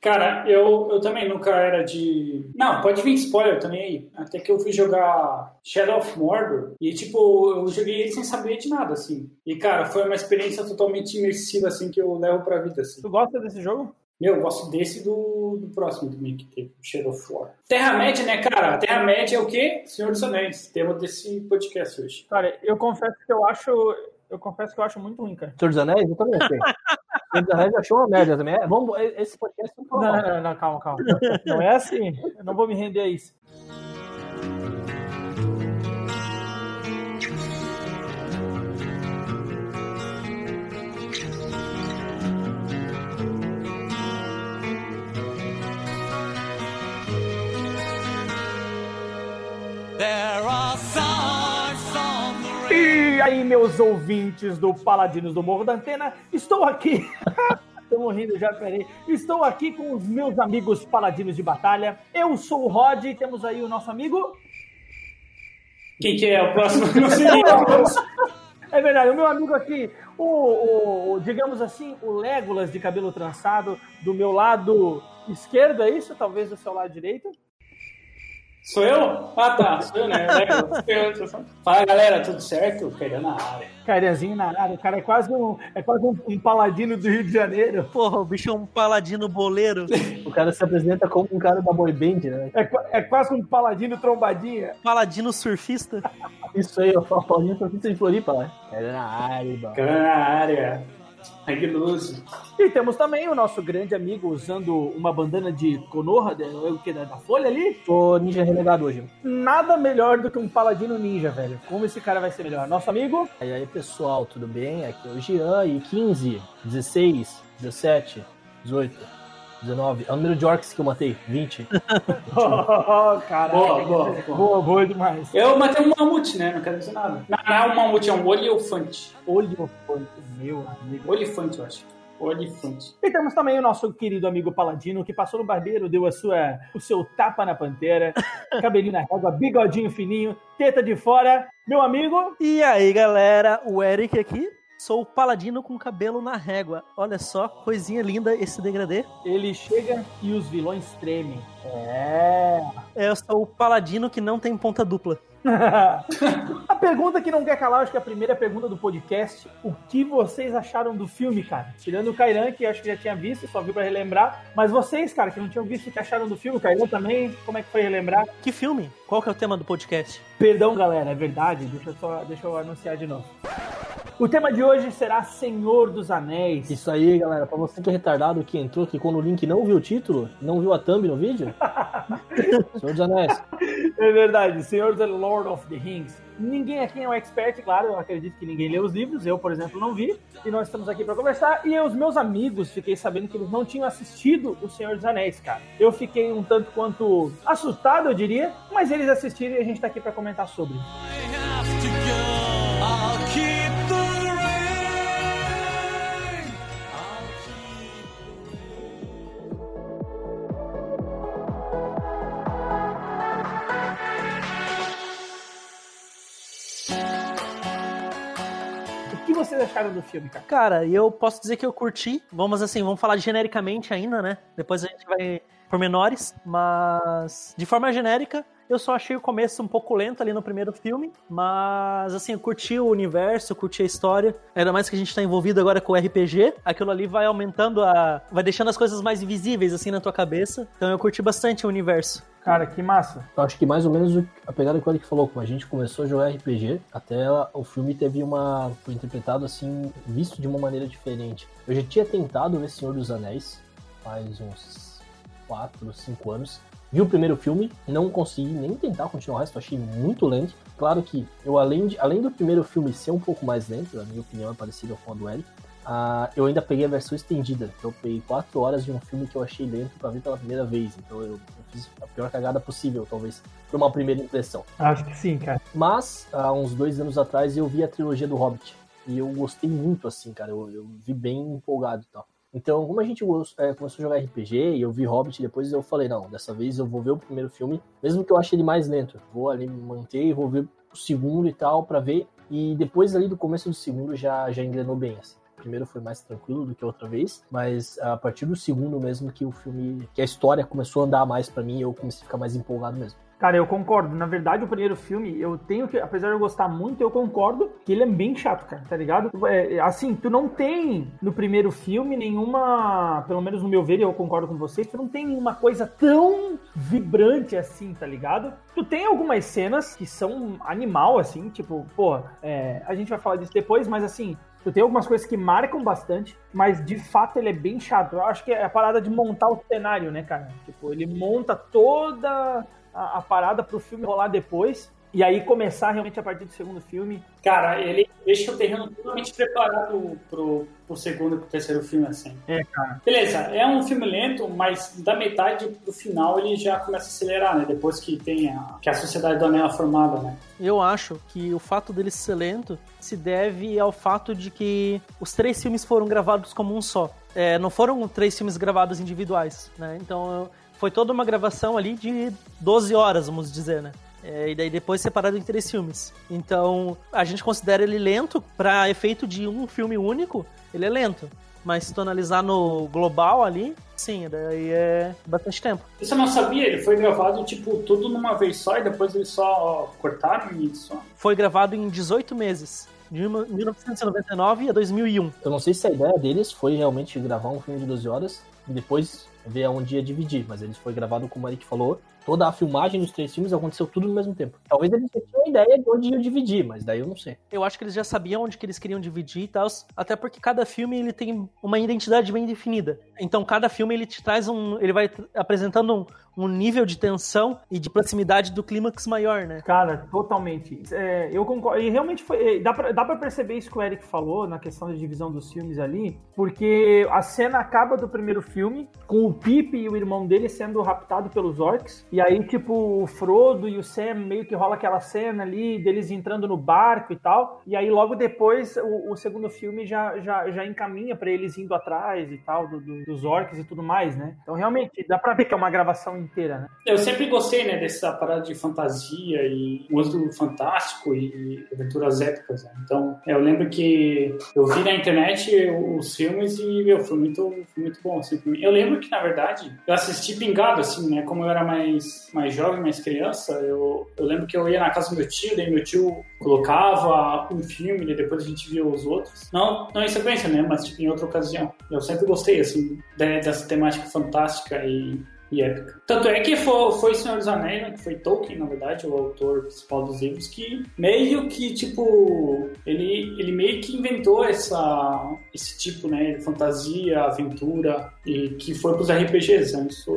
Cara, eu, eu também nunca era de. Não, pode vir spoiler também aí. Até que eu fui jogar Shadow of Mordor e, tipo, eu joguei ele sem saber de nada, assim. E, cara, foi uma experiência totalmente imersiva, assim, que eu levo pra vida, assim. Tu gosta desse jogo? Meu, eu gosto desse do, do próximo também que teve, Shadow of War. Terra-média, né, cara? Terra-média é o quê? Senhor dos Anéis. Tema desse podcast hoje. Cara, eu confesso que eu acho. Eu confesso que eu acho muito ruim, cara. Senhor dos Anéis? Eu também achei. Dos Anéis achou uma média também. É, vamos, esse podcast não, não, não, não, calma, calma. Não é assim. Eu não vou me render a isso. Aí, meus ouvintes do Paladinos do Morro da Antena, estou aqui. Estou morrendo já, peraí. Estou aqui com os meus amigos paladinos de batalha. Eu sou o Rod e temos aí o nosso amigo. Quem que é o próximo? Não sei. É verdade, o meu amigo aqui, o, o, o, digamos assim, o Legolas de cabelo trançado, do meu lado esquerdo, é isso? Talvez do seu lado direito. Sou eu? Ah, tá. Sou eu, né? Fala, galera, tudo certo? Cairan na área. Cairanzinho na área. O cara é quase um, é quase um, um, paladino do Rio de Janeiro. Porra, o bicho é um paladino boleiro. o cara se apresenta como um cara da boy band, né? É, é quase um paladino trombadinha. Paladino surfista. Isso aí, falo paladino surfista de Floripa, né? Cairan na área. Cairan na área. Magnoso. E temos também o nosso grande amigo usando uma bandana de Konoha, o que da, da Folha ali. Tô ninja renegado hoje. Nada melhor do que um paladino ninja, velho. Como esse cara vai ser melhor? Nosso amigo? E aí, pessoal, tudo bem? Aqui é o Jean e 15, 16, 17, 18. 19. É o número de orcs que eu matei. 20. oh, caralho. Boa, boa, boa. Boa, boa demais. Eu matei um mamute, né? Não quero dizer nada. Não, não é um mamute, é um olifante. Olifante, meu amigo. Olifante, eu acho. Olifante. E temos também o nosso querido amigo Paladino, que passou no barbeiro, deu a sua, o seu tapa na pantera, cabelinho na régua, bigodinho fininho, teta de fora. Meu amigo. E aí, galera, o Eric aqui. Sou o paladino com cabelo na régua. Olha só, coisinha linda esse degradê. Ele chega e os vilões tremem. É. Eu sou o paladino que não tem ponta dupla. a pergunta que não quer calar, acho que é a primeira pergunta do podcast. O que vocês acharam do filme, cara? Tirando o Kairan, que acho que já tinha visto, só viu pra relembrar. Mas vocês, cara, que não tinham visto, o que acharam do filme? O Kairan também, como é que foi relembrar? Que filme? Qual que é o tema do podcast? Perdão, galera, é verdade. Deixa eu, só, deixa eu anunciar de novo. O tema de hoje será Senhor dos Anéis. Isso aí, galera. Pra você que é retardado que entrou, clicou no link não viu o título, não viu a thumb no vídeo. Senhor dos Anéis. É verdade. Senhor the Lord of the Rings. Ninguém aqui é um expert, claro. Eu acredito que ninguém lê os livros. Eu, por exemplo, não vi. E nós estamos aqui para conversar. E os meus amigos, fiquei sabendo que eles não tinham assistido O Senhor dos Anéis, cara. Eu fiquei um tanto quanto assustado, eu diria. Mas eles assistiram e a gente tá aqui para comentar sobre. Vocês acharam do filme, cara? Cara, eu posso dizer que eu curti. Vamos assim, vamos falar genericamente ainda, né? Depois a gente vai por menores, mas de forma genérica, eu só achei o começo um pouco lento ali no primeiro filme, mas assim, eu curti o universo, eu curti a história. Ainda mais que a gente tá envolvido agora com o RPG, aquilo ali vai aumentando a. vai deixando as coisas mais visíveis assim na tua cabeça. Então eu curti bastante o universo. Cara, que massa. Eu acho que mais ou menos a pegada que o Eric falou, como a gente começou a jogar RPG, até o filme teve uma. foi interpretado assim, visto de uma maneira diferente. Eu já tinha tentado ver Senhor dos Anéis faz uns 4, 5 anos. Vi o primeiro filme, não consegui nem tentar continuar o resto, achei muito lento. Claro que eu, além, de, além do primeiro filme ser um pouco mais lento, na minha opinião é parecido com a do Eric, Uh, eu ainda peguei a versão estendida. Eu peguei quatro horas de um filme que eu achei lento para ver pela primeira vez. Então eu, eu, fiz a pior cagada possível, talvez, por uma primeira impressão. Acho que sim, cara. Mas, há uns dois anos atrás, eu vi a trilogia do Hobbit. E eu gostei muito, assim, cara. Eu, eu vi bem empolgado e tal. Então, como a gente é, começou a jogar RPG e eu vi Hobbit depois, eu falei, não, dessa vez eu vou ver o primeiro filme, mesmo que eu ache ele mais lento. Vou ali manter e vou ver o segundo e tal, para ver. E depois ali do começo do segundo já, já engrenou bem, assim. Primeiro foi mais tranquilo do que a outra vez, mas a partir do segundo mesmo que o filme, que a história começou a andar mais para mim, eu comecei a ficar mais empolgado mesmo. Cara, eu concordo. Na verdade, o primeiro filme, eu tenho que, apesar de eu gostar muito, eu concordo que ele é bem chato, cara, tá ligado? É, assim, tu não tem no primeiro filme nenhuma, pelo menos no meu ver, eu concordo com você, tu não tem nenhuma coisa tão vibrante assim, tá ligado? Tu tem algumas cenas que são animal, assim, tipo, pô, é, a gente vai falar disso depois, mas assim, Tu tem algumas coisas que marcam bastante, mas de fato ele é bem chato. Eu acho que é a parada de montar o cenário, né, cara? Tipo, ele monta toda a, a parada pro filme rolar depois. E aí começar realmente a partir do segundo filme. Cara, ele deixa o terreno totalmente preparado pro, pro segundo e pro terceiro filme, assim. É, cara. Beleza, é um filme lento, mas da metade pro final ele já começa a acelerar, né? Depois que tem a, que a Sociedade do Anel é formada, né? Eu acho que o fato dele ser lento se deve ao fato de que os três filmes foram gravados como um só. É, não foram três filmes gravados individuais, né? Então foi toda uma gravação ali de 12 horas, vamos dizer, né? É, e daí depois separado em três filmes. Então, a gente considera ele lento para efeito de um filme único, ele é lento. Mas se tu analisar no global ali, sim, daí é bastante tempo. Isso eu não sabia, ele foi gravado, tipo, tudo numa vez só e depois eles só cortaram isso? Foi gravado em 18 meses. De 1999 a 2001. Eu não sei se a ideia deles foi realmente gravar um filme de 12 horas e depois ver aonde ia dividir, mas ele foi gravado, como o Eric falou, toda a filmagem dos três filmes aconteceu tudo no mesmo tempo. Talvez eles já tinham ideia de onde iam dividir, mas daí eu não sei. Eu acho que eles já sabiam onde que eles queriam dividir e tal, até porque cada filme ele tem uma identidade bem definida. Então cada filme ele te traz um, ele vai apresentando um, um nível de tensão e de proximidade do clímax maior, né? Cara, totalmente. É, eu concordo. E realmente foi. É, dá pra, dá pra perceber isso que o Eric falou na questão da divisão dos filmes ali, porque a cena acaba do primeiro filme com o Pip e o irmão dele sendo raptado pelos orcs. E aí, tipo, o Frodo e o Sam meio que rola aquela cena ali deles entrando no barco e tal. E aí, logo depois, o, o segundo filme já, já, já encaminha para eles indo atrás e tal, do, do, dos orcs e tudo mais, né? Então, realmente, dá pra ver que é uma gravação inteira, né? Eu sempre gostei, né, dessa parada de fantasia e uso fantástico e, e aventuras épicas. Né? Então, eu lembro que eu vi na internet os filmes e, meu, foi muito, foi muito bom, assim, Eu lembro que, na verdade, eu assisti pingado, assim, né, como eu era mais mais, jovem, mais criança, eu, eu lembro que eu ia na casa do meu tio, daí meu tio colocava um filme e depois a gente via os outros. Não, não em sequência, né? Mas tipo, em outra ocasião. Eu sempre gostei, assim, dessa temática fantástica e e épica. Tanto é que foi, foi Senhor dos Anéis, né, que foi Tolkien, na verdade, o autor principal dos livros, que meio que, tipo, ele, ele meio que inventou essa, esse tipo, né, de fantasia, aventura, e que foi pros RPGs, né, isso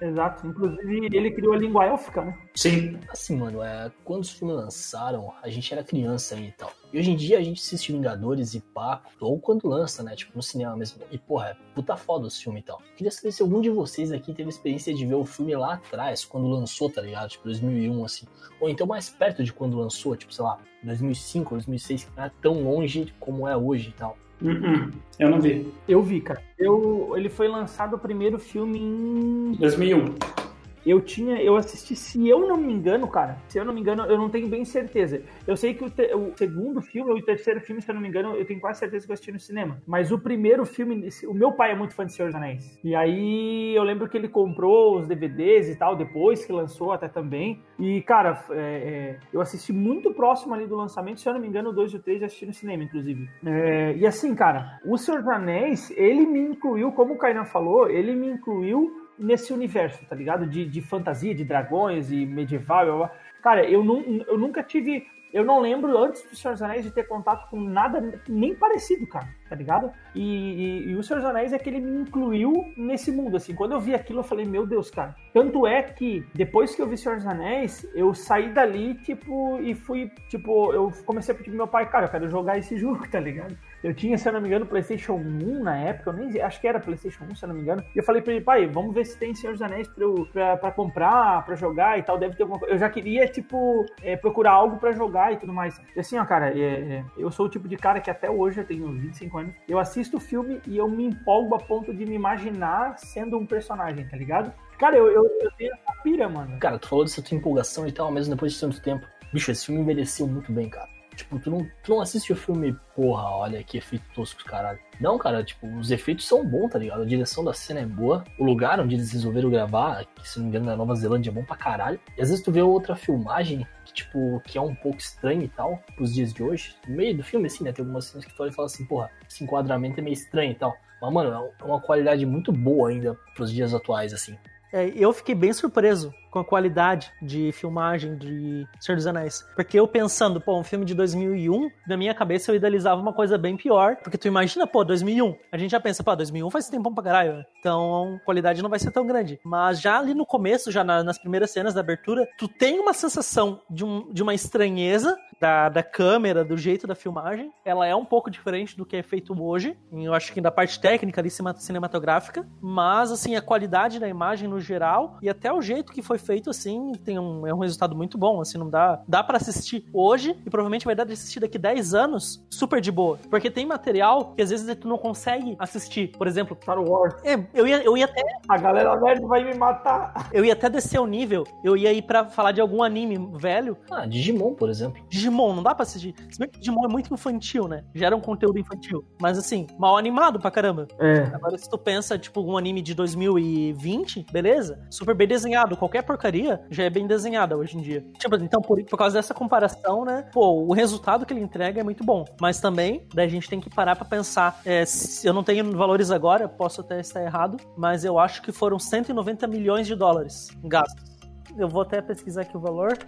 é... Exato, inclusive ele criou a língua élfica, né? Sim. Assim, mano, é, quando os filmes lançaram, a gente era criança aí e tal. E hoje em dia a gente assiste Vingadores e pá, ou quando lança, né? Tipo, no cinema mesmo. E, porra, é puta foda os filmes e tal. Queria saber se algum de vocês aqui teve experiência de ver o filme lá atrás, quando lançou, tá ligado? Tipo, 2001, assim. Ou então mais perto de quando lançou, tipo, sei lá, 2005, 2006, que não é tão longe como é hoje e tal. Uh -uh. Eu não vi. Eu vi, cara. Eu, ele foi lançado o primeiro filme em. 2001 eu tinha, eu assisti, se eu não me engano, cara, se eu não me engano, eu não tenho bem certeza. Eu sei que o, te, o segundo filme ou o terceiro filme, se eu não me engano, eu tenho quase certeza que eu assisti no cinema. Mas o primeiro filme, o meu pai é muito fã de Senhor dos Anéis. E aí eu lembro que ele comprou os DVDs e tal, depois que lançou até também. E, cara, é, é, eu assisti muito próximo ali do lançamento, se eu não me engano, o 2 e o 3 eu assisti no cinema, inclusive. É, e assim, cara, o Senhor dos Anéis, ele me incluiu, como o Kainan falou, ele me incluiu nesse universo, tá ligado? De, de fantasia, de dragões e medieval. Cara, eu, não, eu nunca tive. Eu não lembro antes do Senhor dos Anéis de ter contato com nada nem parecido, cara, tá ligado? E, e, e, o Senhor dos Anéis é que ele me incluiu nesse mundo, assim. Quando eu vi aquilo, eu falei, meu Deus, cara. Tanto é que, depois que eu vi Senhor dos Anéis, eu saí dali, tipo, e fui, tipo, eu comecei a pedir pro meu pai, cara, eu quero jogar esse jogo, tá ligado? Eu tinha, se eu não me engano, PlayStation 1 na época, eu nem acho que era PlayStation 1, se eu não me engano. E eu falei pra ele, pai, vamos ver se tem Senhor dos Anéis pra, eu, pra, pra comprar, pra jogar e tal. Deve ter alguma coisa. Eu já queria, tipo, é, procurar algo pra jogar e tudo mais. E assim, ó, cara, é, é, eu sou o tipo de cara que até hoje, eu tenho 25 anos, eu assisto o filme e eu me empolgo a ponto de me imaginar sendo um personagem, tá ligado? Cara, eu, eu, eu tenho essa pira, mano. Cara, tu falou dessa tua empolgação e tal, mesmo depois de tanto tempo. Bicho, esse filme envelheceu muito bem, cara. Tipo, tu não, tu não assiste o filme, porra, olha que efeito tosco, caralho. Não, cara, tipo, os efeitos são bons, tá ligado? A direção da cena é boa. O lugar onde eles resolveram gravar, que se não me engano na Nova Zelândia, é bom pra caralho. E às vezes tu vê outra filmagem que, tipo, que é um pouco estranho e tal, pros dias de hoje. No meio do filme, assim, né? Tem algumas cenas que tu olha e fala assim, porra, esse enquadramento é meio estranho e tal. Mas, mano, é uma qualidade muito boa ainda pros dias atuais, assim. É, eu fiquei bem surpreso com a qualidade de filmagem de Senhor dos Anéis. Porque eu pensando, pô, um filme de 2001, na minha cabeça eu idealizava uma coisa bem pior. Porque tu imagina, pô, 2001. A gente já pensa, pô, 2001 faz tempo pra caralho. Né? Então a qualidade não vai ser tão grande. Mas já ali no começo, já na, nas primeiras cenas da abertura, tu tem uma sensação de, um, de uma estranheza da, da câmera, do jeito da filmagem. Ela é um pouco diferente do que é feito hoje. Eu acho que da parte técnica ali, cinematográfica. Mas, assim, a qualidade da imagem no geral e até o jeito que foi feito assim, tem um, é um resultado muito bom, assim, não dá, dá para assistir hoje e provavelmente vai dar de assistir daqui 10 anos super de boa, porque tem material que às vezes tu não consegue assistir, por exemplo, Star Wars. É, eu ia, eu ia até a galera nerd vai me matar. Eu ia até descer o nível, eu ia ir para falar de algum anime velho. Ah, Digimon, por exemplo. Digimon, não dá para assistir. Se bem que Digimon é muito infantil, né? Gera um conteúdo infantil, mas assim, mal animado pra caramba. É. Agora se tu pensa tipo um anime de 2020, beleza? Super bem desenhado, qualquer porcaria já é bem desenhada hoje em dia. Tipo, então, por, por causa dessa comparação, né? Pô, o resultado que ele entrega é muito bom. Mas também, a gente tem que parar pra pensar. É, se eu não tenho valores agora, posso até estar errado, mas eu acho que foram 190 milhões de dólares gastos. Eu vou até pesquisar aqui o valor.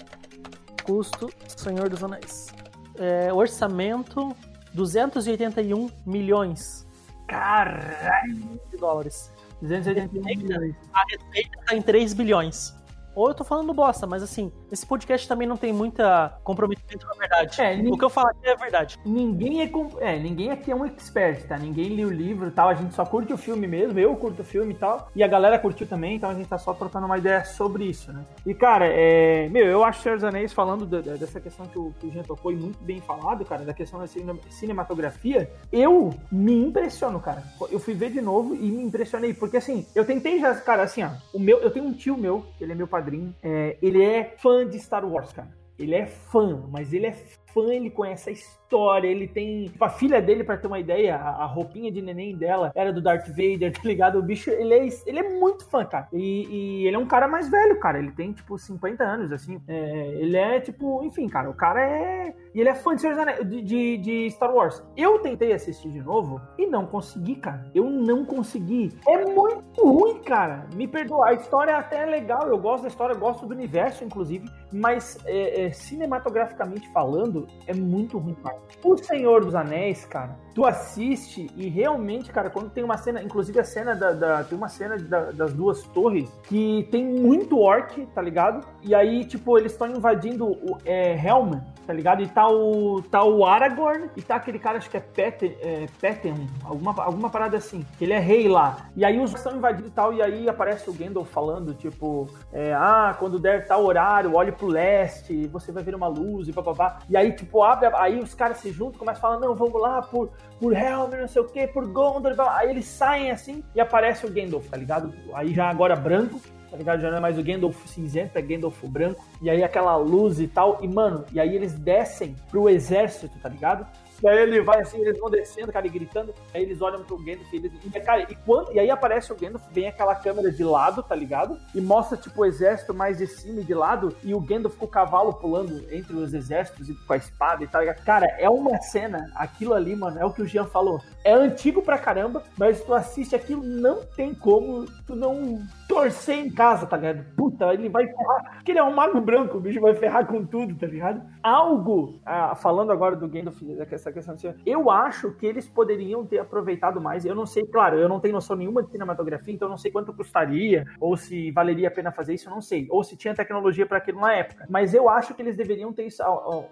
Custo Senhor dos Anéis. É, orçamento 281 milhões. Caralho! De dólares. 281 milhões. A receita tá em 3 bilhões. Ou eu tô falando bosta, mas assim, esse podcast também não tem muita comprometimento com a verdade. É, o que eu falar aqui é verdade. Ninguém é, é, ninguém aqui é um expert, tá? Ninguém lê o livro e tal, a gente só curte o filme mesmo, eu curto o filme e tal, e a galera curtiu também, então a gente tá só trocando uma ideia sobre isso, né? E cara, é, meu, eu acho Senhor dos Anéis falando de, de, dessa questão que o, que o Jean tocou e muito bem falado, cara, da questão da cinematografia, eu me impressiono, cara. Eu fui ver de novo e me impressionei, porque assim, eu tentei já, cara, assim, ó, o meu, eu tenho um tio meu, ele é meu padrinho, é, ele é fã de Star Wars, cara. Ele é fã, mas ele é fã, ele conhece a história, ele tem. Tipo, a filha dele, para ter uma ideia, a, roupinha de neném dela era do Darth Vader, tá ligado? O bicho, ele é, ele é muito fã, cara. E, e ele é um cara mais velho, cara. Ele tem, tipo, 50 anos, assim. É, ele é, tipo, enfim, cara, o cara é. E ele é fã de, de, de, Star Wars. Eu tentei assistir de novo e não consegui, cara. Eu não consegui. É muito ruim, cara. Me perdoa. A história até é legal, eu gosto da história, gosto do universo, inclusive. Mas é, é, cinematograficamente falando, é muito ruim, cara. O Senhor dos Anéis, cara, tu assiste e realmente, cara, quando tem uma cena, inclusive a cena da. da tem uma cena da, das duas torres que tem muito orc, tá ligado? E aí, tipo, eles estão invadindo o é, Helm, tá ligado? E tá o, tá o Aragorn e tá aquele cara, acho que é Peten, é, Peten alguma, alguma parada assim, que ele é rei lá. E aí os estão invadindo e tal, e aí aparece o Gandalf falando, tipo, é, ah, quando der tal horário, olhe pro leste, você vai ver uma luz e papapá. E aí, tipo, abre, aí os caras se juntam, começam a falar, não, vamos lá por, por Helm, não sei o que, por Gondor, aí eles saem assim e aparece o Gandalf, tá ligado? Aí já agora branco, tá ligado? Já não é mais o Gandalf cinzento, é Gandalf branco. E aí aquela luz e tal. E, mano, e aí eles descem pro exército, tá ligado? E aí ele vai assim, eles vão descendo, cara, e gritando. Aí eles olham pro Gandalf e eles. E, cara, e, quando, e aí aparece o Gandalf, vem aquela câmera de lado, tá ligado? E mostra, tipo, o exército mais de cima e de lado. E o Gandalf com o cavalo pulando entre os exércitos e com a espada e tal. Cara, é uma cena, aquilo ali, mano, é o que o Jean falou. É antigo pra caramba, mas tu assiste aquilo, não tem como tu não torcer em casa, tá ligado? Puta, ele vai ferrar. Porque ele é um mago branco, o bicho vai ferrar com tudo, tá ligado? Algo, ah, falando agora do Gandalf, questão assim, eu acho que eles poderiam ter aproveitado mais. Eu não sei, claro, eu não tenho noção nenhuma de cinematografia, então eu não sei quanto custaria, ou se valeria a pena fazer isso, eu não sei. Ou se tinha tecnologia para aquilo na época. Mas eu acho que eles deveriam ter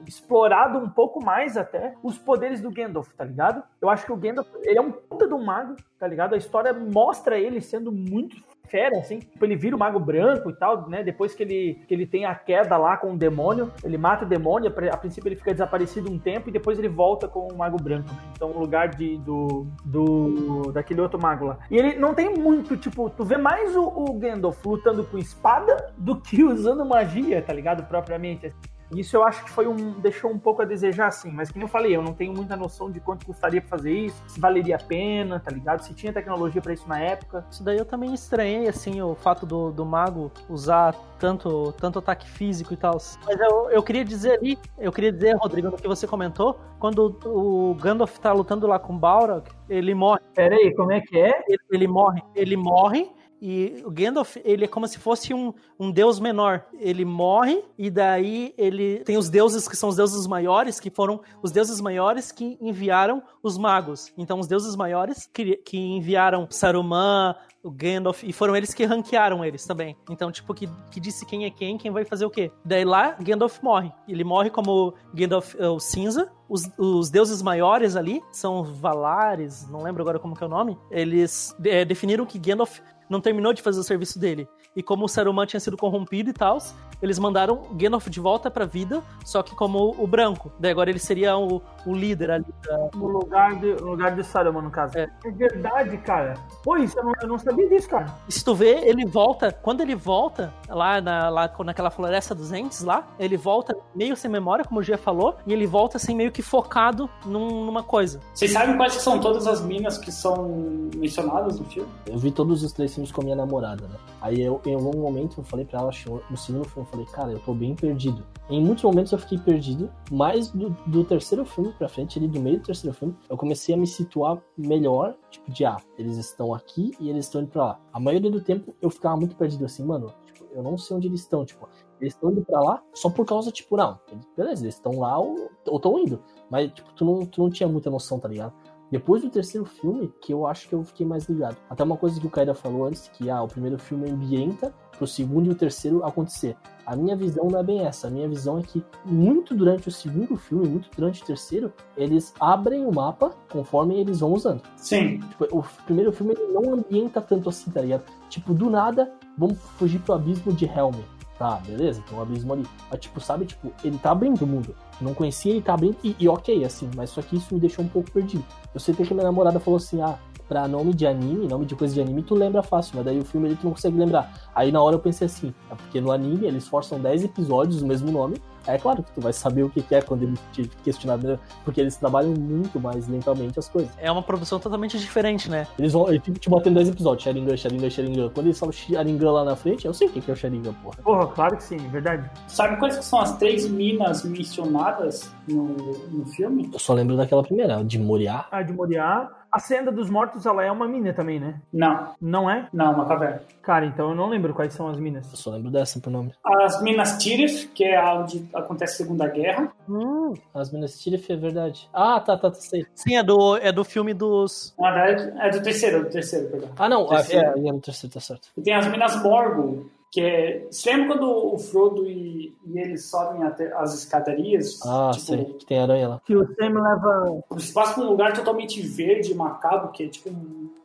explorado um pouco mais até os poderes do Gandalf, tá ligado? Eu acho que o Gandalf, ele é um puta do mago, tá ligado? A história mostra ele sendo muito fera, assim. Tipo, ele vira o mago branco e tal, né? Depois que ele, que ele tem a queda lá com o demônio, ele mata o demônio, a princípio ele fica desaparecido um tempo e depois ele volta com o mago branco. Então, no lugar de, do, do. daquele outro mago lá. E ele não tem muito, tipo, tu vê mais o, o Gandalf lutando com espada do que usando magia, tá ligado? Propriamente. Isso eu acho que foi um. deixou um pouco a desejar assim, mas como eu falei, eu não tenho muita noção de quanto custaria pra fazer isso, se valeria a pena, tá ligado? Se tinha tecnologia pra isso na época. Isso daí eu também estranhei, assim, o fato do, do mago usar tanto, tanto ataque físico e tal. Mas eu, eu queria dizer ali, eu queria dizer, Rodrigo, no que você comentou, quando o, o Gandalf tá lutando lá com o Balrog, ele morre. Pera aí, como é que é? Ele, ele morre. Ele morre e o Gandalf, ele é como se fosse um, um deus menor. Ele morre e daí ele tem os deuses que são os deuses maiores, que foram os deuses maiores que enviaram os magos. Então, os deuses maiores que, que enviaram Saruman, o Gandalf, e foram eles que ranquearam eles também. Então, tipo, que, que disse quem é quem, quem vai fazer o quê. Daí lá, Gandalf morre. Ele morre como Gandalf uh, o cinza. Os, os, deuses maiores ali são Valares, não lembro agora como que é o nome. Eles é, definiram que Gandalf não terminou de fazer o serviço dele. E como o Saruman tinha sido corrompido e tal, eles mandaram Gandalf de volta pra vida, só que como o branco. Daí agora ele seria o, o líder ali. Da... No lugar, de, no lugar de Saruman, no caso. É, é verdade, cara. Pô, isso eu não, eu não, sabia disso, cara. E se tu vê, ele volta, quando ele volta, lá, na, lá naquela floresta dos entes lá, ele volta meio sem memória, como o Gia falou, e ele volta assim meio que focado num, numa coisa. Vocês sabem quais são todas as minas que são mencionadas no filme? Eu vi todos os três com a minha namorada, né? Aí eu, em algum momento eu falei pra ela, no segundo filme, eu falei, cara, eu tô bem perdido. Em muitos momentos eu fiquei perdido, mas do, do terceiro filme pra frente, ali do meio do terceiro filme, eu comecei a me situar melhor, tipo, de ah, eles estão aqui e eles estão indo pra lá. A maioria do tempo eu ficava muito perdido assim, mano, tipo, eu não sei onde eles estão, tipo, eles estão indo pra lá só por causa, tipo, não, beleza, eles estão lá ou estão indo. Mas, tipo, tu não, tu não tinha muita noção, tá ligado? Depois do terceiro filme, que eu acho que eu fiquei mais ligado. Até uma coisa que o Kaida falou antes, que ah, o primeiro filme ambienta pro segundo e o terceiro acontecer. A minha visão não é bem essa. A minha visão é que muito durante o segundo filme, muito durante o terceiro, eles abrem o mapa conforme eles vão usando. Sim. Tipo, o primeiro filme ele não ambienta tanto assim, tá ligado? Tipo, do nada, vamos fugir pro abismo de Helm. Tá, beleza, tem um abismo ali. Mas, tipo, sabe, tipo, ele tá abrindo o mundo. Não conhecia, ele tá abrindo, e, e, ok, assim, mas só que isso me deixou um pouco perdido. Eu sei que minha namorada falou assim, ah, pra nome de anime, nome de coisa de anime, tu lembra fácil, mas daí o filme ele tu não consegue lembrar. Aí na hora eu pensei assim, é porque no anime eles forçam 10 episódios, o mesmo nome, é claro que tu vai saber o que é quando ele te questionar, porque eles trabalham muito mais lentamente as coisas. É uma produção totalmente diferente, né? Eles vão, eu fico te botando dois episódios, Sharingan, Sharingan, Sharingan. Quando eles falam Sharingan lá na frente, eu sei o que é o Sharingan, porra. Porra, claro que sim, verdade. Sabe quais que são as três minas mencionadas no, no filme? Eu só lembro daquela primeira, de Moriá. A de Moriá. A Senda dos Mortos, ela é uma mina também, né? Não. Não é? Não, uma caverna. Cara, então eu não lembro quais são as minas. Eu só lembro dessa por nome. As Minas Tirith, que é onde acontece a Segunda Guerra. Hum, as Minas Tirith é verdade. Ah, tá, tá, tá, sei. Sim, é do, é do filme dos... Na verdade, é do terceiro, é do terceiro, perdão. Ah, não, terceiro. é, é do terceiro, tá certo. E tem as Minas Morgul, que é. Você lembra quando o Frodo e, e eles sobem até as escadarias? Ah, tipo, sei, que tem aranha lá. Que o Sam leva. Você passa por um lugar totalmente verde, macabro, que é tipo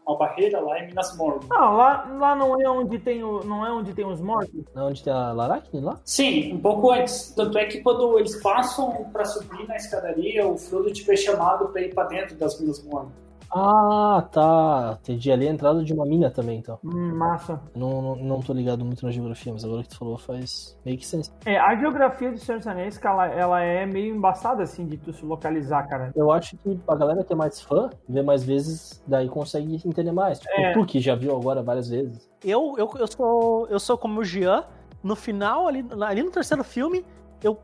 uma barreira lá em Minas Morgul. Não, lá, lá não é onde tem o, não é onde tem os mortos? Não é onde tem a Laracne lá? Sim, um pouco antes. Tanto é que quando eles passam para subir na escadaria, o Frodo tipo, é chamado para ir para dentro das Minas Morgul. Ah, tá. Entendi. Ali é a entrada de uma mina também, então. Hum, massa. Não, não, não tô ligado muito na geografia, mas agora que tu falou faz meio que senso. É, a geografia do Senhor dos Anéis, ela, ela é meio embaçada, assim, de tu se localizar, cara. Eu acho que a galera que é mais fã, vê mais vezes, daí consegue entender mais. Tipo, é. tu que já viu agora várias vezes. Eu, eu, eu, sou, eu sou como o Jean. No final, ali, ali no terceiro filme, eu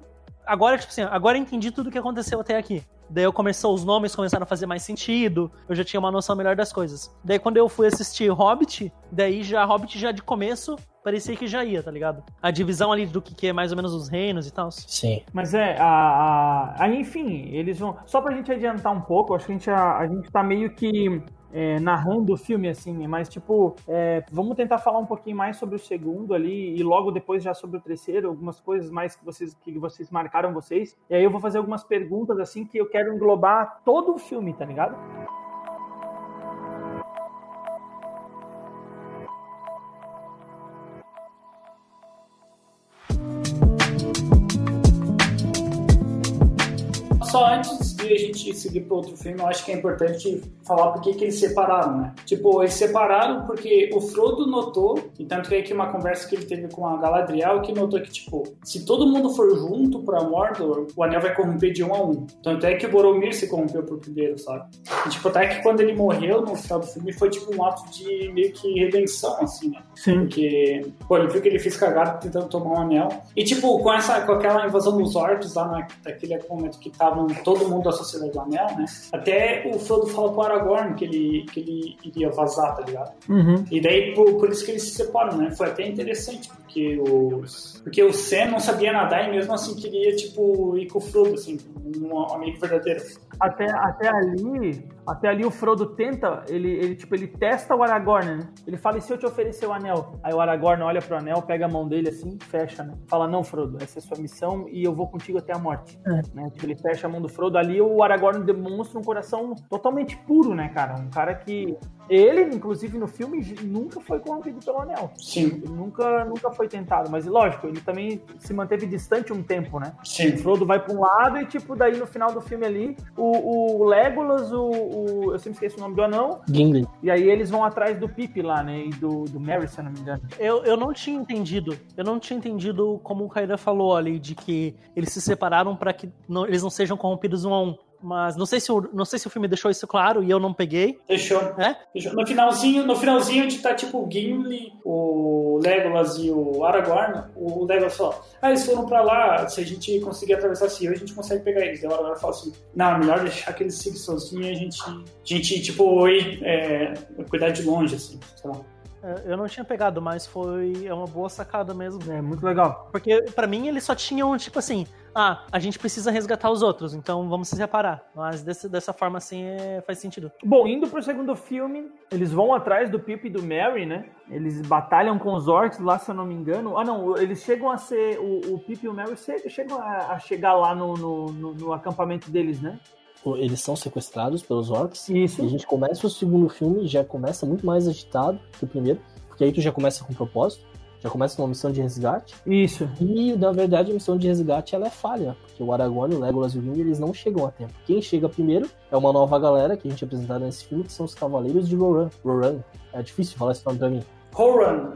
agora, tipo assim, agora eu entendi tudo o que aconteceu até aqui. Daí eu começou, os nomes começaram a fazer mais sentido, eu já tinha uma noção melhor das coisas. Daí quando eu fui assistir Hobbit, daí já Hobbit já de começo parecia que já ia, tá ligado? A divisão ali do que é mais ou menos os reinos e tal. Sim. Mas é, a, a, enfim, eles vão. Só pra gente adiantar um pouco, acho que a gente, a, a gente tá meio que é, narrando o filme, assim, mas tipo, é, vamos tentar falar um pouquinho mais sobre o segundo ali e logo depois já sobre o terceiro, algumas coisas mais que vocês, que vocês marcaram vocês. E aí eu vou fazer algumas perguntas assim que eu quero englobar todo o filme, tá ligado? Só antes de a gente seguir para outro filme, eu acho que é importante falar por que eles separaram, né? Tipo, eles separaram porque o Frodo notou, e tanto que aqui uma conversa que ele teve com a Galadriel, que notou que, tipo, se todo mundo for junto pra Mordor, o anel vai corromper de um a um. Tanto é que o Boromir se corrompeu por primeiro, sabe? E, tipo, até que quando ele morreu no final do filme, foi, tipo, um ato de meio que redenção, assim, né? Sim. Porque, pô, ele viu que ele fez cagada tentando tomar um anel. E, tipo, com, essa, com aquela invasão dos orcs lá na, naquele momento que estavam todo mundo Sociedade do Anel, né? Até o Frodo fala pro Aragorn que ele, que ele iria vazar, tá ligado? Uhum. E daí, por, por isso que eles se separam, né? Foi até interessante, porque os... Porque o Sam não sabia nadar e mesmo assim queria, tipo, ir com o Frodo, assim, um amigo verdadeiro. Até, até ali, até ali o Frodo tenta, ele, ele tipo, ele testa o Aragorn, né? Ele fala, e se eu te oferecer o anel? Aí o Aragorn olha pro anel, pega a mão dele assim, fecha, né? Fala, não, Frodo, essa é a sua missão e eu vou contigo até a morte. Né? Tipo, ele fecha a mão do Frodo. Ali o Aragorn demonstra um coração totalmente puro, né, cara? Um cara que... Ele, inclusive, no filme, nunca foi corrompido pelo anel. Sim, Ele nunca, nunca foi tentado. Mas, lógico, ele também se manteve distante um tempo, né? O sim. Frodo vai pra um lado e, tipo, daí no final do filme ali, o, o Legolas, o, o- Eu sempre esqueço o nome do anão. Gimli. E aí eles vão atrás do Pipe lá, né? E do, do Merry, se eu não me engano. Eu, eu não tinha entendido. Eu não tinha entendido como o Kaida falou ali, de que eles se separaram para que não- eles não sejam corrompidos um a um. Mas não sei, se o, não sei se o filme deixou isso claro e eu não peguei. Deixou. É? Deixou. No finalzinho, no finalzinho onde tá tipo o Gimli, o Legolas e o Aragorn, o Legolas fala, ah, eles foram pra lá, se a gente conseguir atravessar esse rio, a gente consegue pegar eles. Daí o Aragorn fala assim, não, é melhor deixar que eles sigam sozinhos e a gente, a gente tipo, ir, é, cuidar de longe, assim, sei lá. É, Eu não tinha pegado, mas foi é uma boa sacada mesmo. É muito legal. Porque pra mim eles só tinham, tipo assim, ah, a gente precisa resgatar os outros, então vamos se separar. Mas desse- dessa forma assim é- faz sentido. Bom, indo pro segundo filme, eles vão atrás do Pipe e do Merry, né? Eles batalham com os orcs lá, se eu não me engano. Ah, não, eles chegam a ser. O, o Pipe e o Merry che- chegam a, a chegar lá no, no, no- no acampamento deles, né? Eles são sequestrados pelos orcs. Isso. E a gente começa o segundo filme, já começa muito mais agitado que o primeiro, porque aí tu já começa com propósito, já começa com uma missão de resgate. Isso. E, na verdade, a missão de resgate ela é falha, porque o Aragorn, o Legolas e o Gimli, eles não chegam a tempo. Quem chega primeiro é uma nova galera que a gente apresentará nesse filme, que são os Cavaleiros de Roran. Roran. É difícil falar esse nome pra mim. Horan,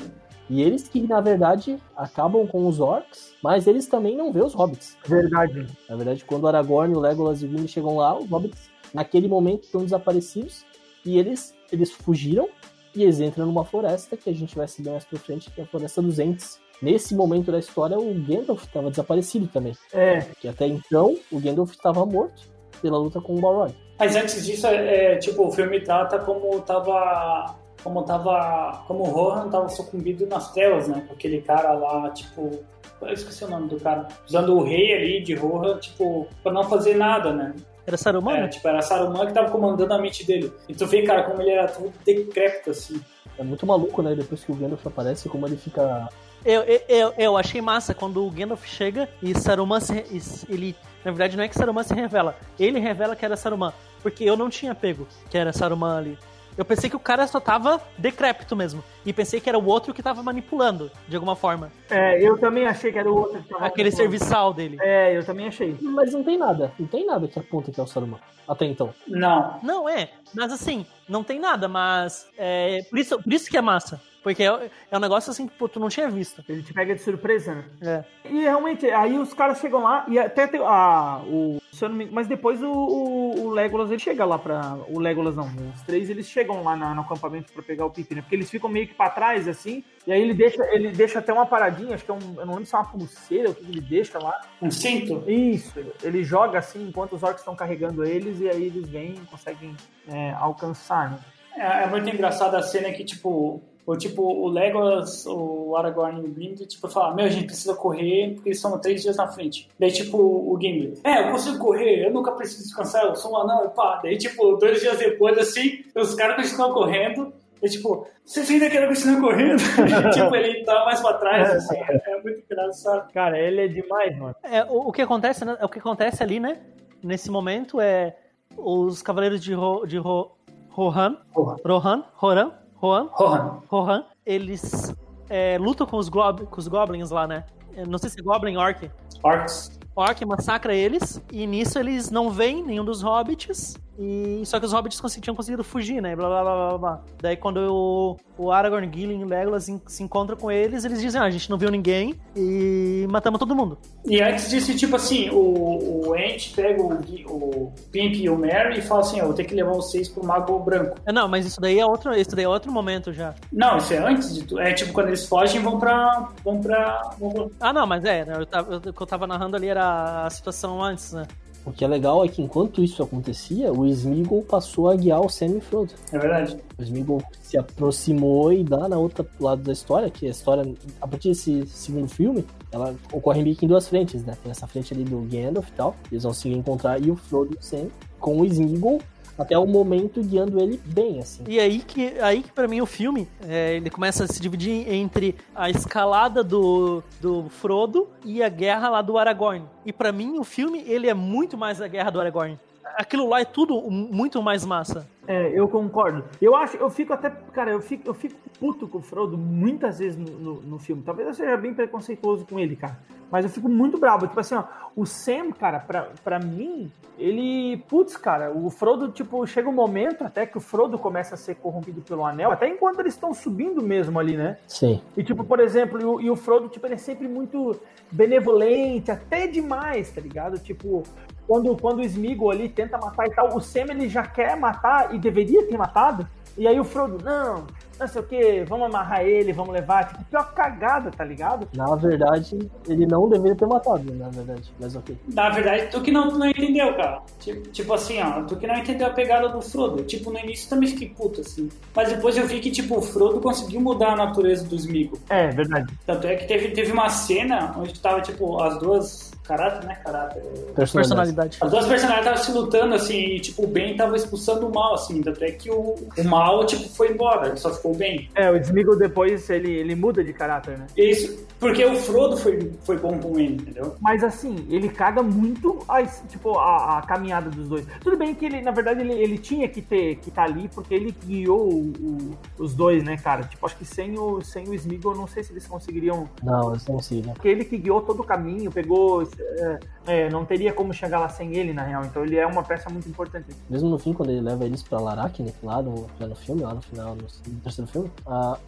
E eles que, na verdade, acabam com os orcs, mas eles também não vê os hobbits. Verdade. Na verdade, quando o Aragorn, o Legolas e o Gimli chegam lá, os hobbits, naquele momento, estão desaparecidos, e eles, eles fugiram, e eles entram numa floresta, que a gente vai saber mais pra frente, que é a Floresta dos Ents. Nesse momento da história, o Gandalf estava desaparecido também. É, Que até então, o Gandalf estava morto pela luta com o Balrog. Mas antes disso, é, é, tipo, o filme trata como tava. Como tava. Como o Rohan tava sucumbido nas telas, né? Aquele cara lá, tipo. Eu esqueci o nome do cara. Usando o rei ali de Rohan, tipo, pra não fazer nada, né? Era Saruman? É, tipo, era Saruman que tava comandando a mente dele. E tu vê, cara, como ele era todo decrépito, assim. É muito maluco, né? Depois que o Gandalf aparece, como ele fica. Eu, eu, eu, eu achei massa quando o Gandalf chega e Saruman se, ele. Na verdade, não é que Saruman se revela, ele revela que era Saruman. Porque eu não tinha pego que era Saruman ali. Eu pensei que o cara só tava decrépito mesmo. E pensei que era o outro que tava manipulando, de alguma forma. é, eu também achei que era o outro que tava Aquele serviçal dele. É, eu também achei. Mas não tem nada. Não tem nada que aponta que é o Saruman. Até então. Não. Não, é. Mas assim, não tem nada, mas. É, por, isso, por isso que é massa. Porque é, é um negócio assim que pô, tu não tinha visto. Ele te pega de surpresa, né? É. E realmente, aí os caras chegam lá e até tem a, o, me- mas depois o, o, o Legolas ele chega lá pra. O Legolas não, os três eles chegam lá na- no acampamento pra pegar o Pipe, né? Porque eles ficam meio que pra trás assim, e aí ele deixa, ele deixa até uma paradinha, acho que é um, eu não lembro se é uma pulseira, o que ele deixa lá. Um cinto? Isso, ele joga assim enquanto os orcs estão carregando eles e aí eles vêm e conseguem é, alcançar, né? É, é muito engraçada a cena que, tipo, o, tipo, o Legolas, o Aragorn e o Gimli, tipo, falam, meu, a gente precisa correr porque eles estão três dias na frente. Daí, tipo, o Gimli, é, eu consigo correr, eu nunca preciso descansar, eu sou um anão, pá. Daí, tipo, dois dias depois, assim, os caras continuam correndo, e, tipo, vocês ainda querem continuar correndo? Tipo, ele tá mais pra trás, assim, é, é muito engraçado. Cara, ele é demais, mano. É, o, o que acontece, né? O que acontece ali, né? Nesse momento é os cavaleiros de, Ro, de Ro, Rohan, Porra. Rohan, Roran, Rohan, Rohan. Rohan, eles é, lutam com os, com os goblins lá, né? Não sei se é Goblin Orc. Orcs. Orc massacra eles, e nisso eles não veem nenhum dos hobbits, e só que os hobbits tinham conseguido fugir, né? Blá, blá, blá, blá, blá. Daí quando o, o Aragorn, Gillen e Legolas se encontram com eles, eles dizem, ah, a gente não viu ninguém e matamos todo mundo. E antes disso, tipo assim, o, o Ent pega o, o Pimp e o Merry e fala assim, eu vou ter que levar vocês pro Mago Branco. É, não, mas isso daí é outro, isso daí é outro momento já. Não, isso é antes de tudo. É tipo quando eles fogem vão pra... Vão pra, vão. Ah, não, mas é, eu tava, o que eu tava narrando ali era a situação antes, né? O que é legal é que enquanto isso acontecia, o Smeagol passou a guiar o Sam e Frodo. É verdade. O Smeagol se aproximou e dá na outra lado da história, que a história, a partir desse segundo filme, ela ocorre meio que em duas frentes, né? Tem essa frente ali do Gandalf e tal, eles vão se encontrar, e o Frodo e o Sam com o Smeagol até o momento guiando ele bem, assim. E aí que, aí que para mim o filme, é, ele começa a se dividir entre a escalada do, do Frodo e a guerra lá do Aragorn. E para mim o filme, ele é muito mais a guerra do Aragorn. Aquilo lá é tudo muito mais massa. É, eu concordo. Eu acho, eu fico até, cara, eu fico, eu fico puto com o Frodo muitas vezes no, no, no, filme. Talvez eu seja bem preconceituoso com ele, cara. Mas eu fico muito bravo. Tipo assim, ó, o Sam, cara, pra, pra mim, ele. Putz, cara, o Frodo, tipo, chega um momento até que o Frodo começa a ser corrompido pelo anel, até enquanto eles estão subindo mesmo ali, né? Sim. E, tipo, por exemplo, e o, e o Frodo, tipo, ele é sempre muito benevolente, até demais, tá ligado? Tipo, quando, quando o Smeagol ali tenta matar e tal, o Sam ele já quer matar e deveria ter matado. E aí o Frodo, não, não sei o que, vamos amarrar ele, vamos levar. Tipo, pior cagada, tá ligado? Na verdade, ele não deveria ter matado, na verdade, mas ok. Na verdade, tu que não, tu não entendeu, cara. Tipo, tipo assim, ó, tu que não entendeu a pegada do Frodo. Tipo, no início também fiquei puto, assim. Mas depois eu vi que, tipo, o Frodo conseguiu mudar a natureza dos Smeagol. É, verdade. Tanto é que teve, teve uma cena onde tava, tipo, as duas caráter, né? Caráter. Personalidade. As duas personalidades estavam se lutando, assim, e, tipo, o Ben tava expulsando o mal, assim, tanto é que o, o mal, tipo, foi embora, ele só ficou bem. É, o Smeagol depois, ele, ele muda de caráter, né? Isso, porque o Frodo foi, foi bom com ele, entendeu? Mas, assim, ele caga muito, a, tipo, a, a caminhada dos dois. Tudo bem que ele, na verdade, ele, ele tinha que ter, que estar tá ali, porque ele guiou o, o, os dois, né, cara? Tipo, acho que sem o, sem o Smeagol, eu não sei se eles conseguiriam... Não, eles conseguiram. Porque ele que guiou todo o caminho, pegou é, é, não teria como chegar lá sem ele, na real. Então ele é uma peça muito importante. Mesmo no fim, quando ele leva eles pra Laracne, lá no, já no filme, lá no final, no, terceiro filme,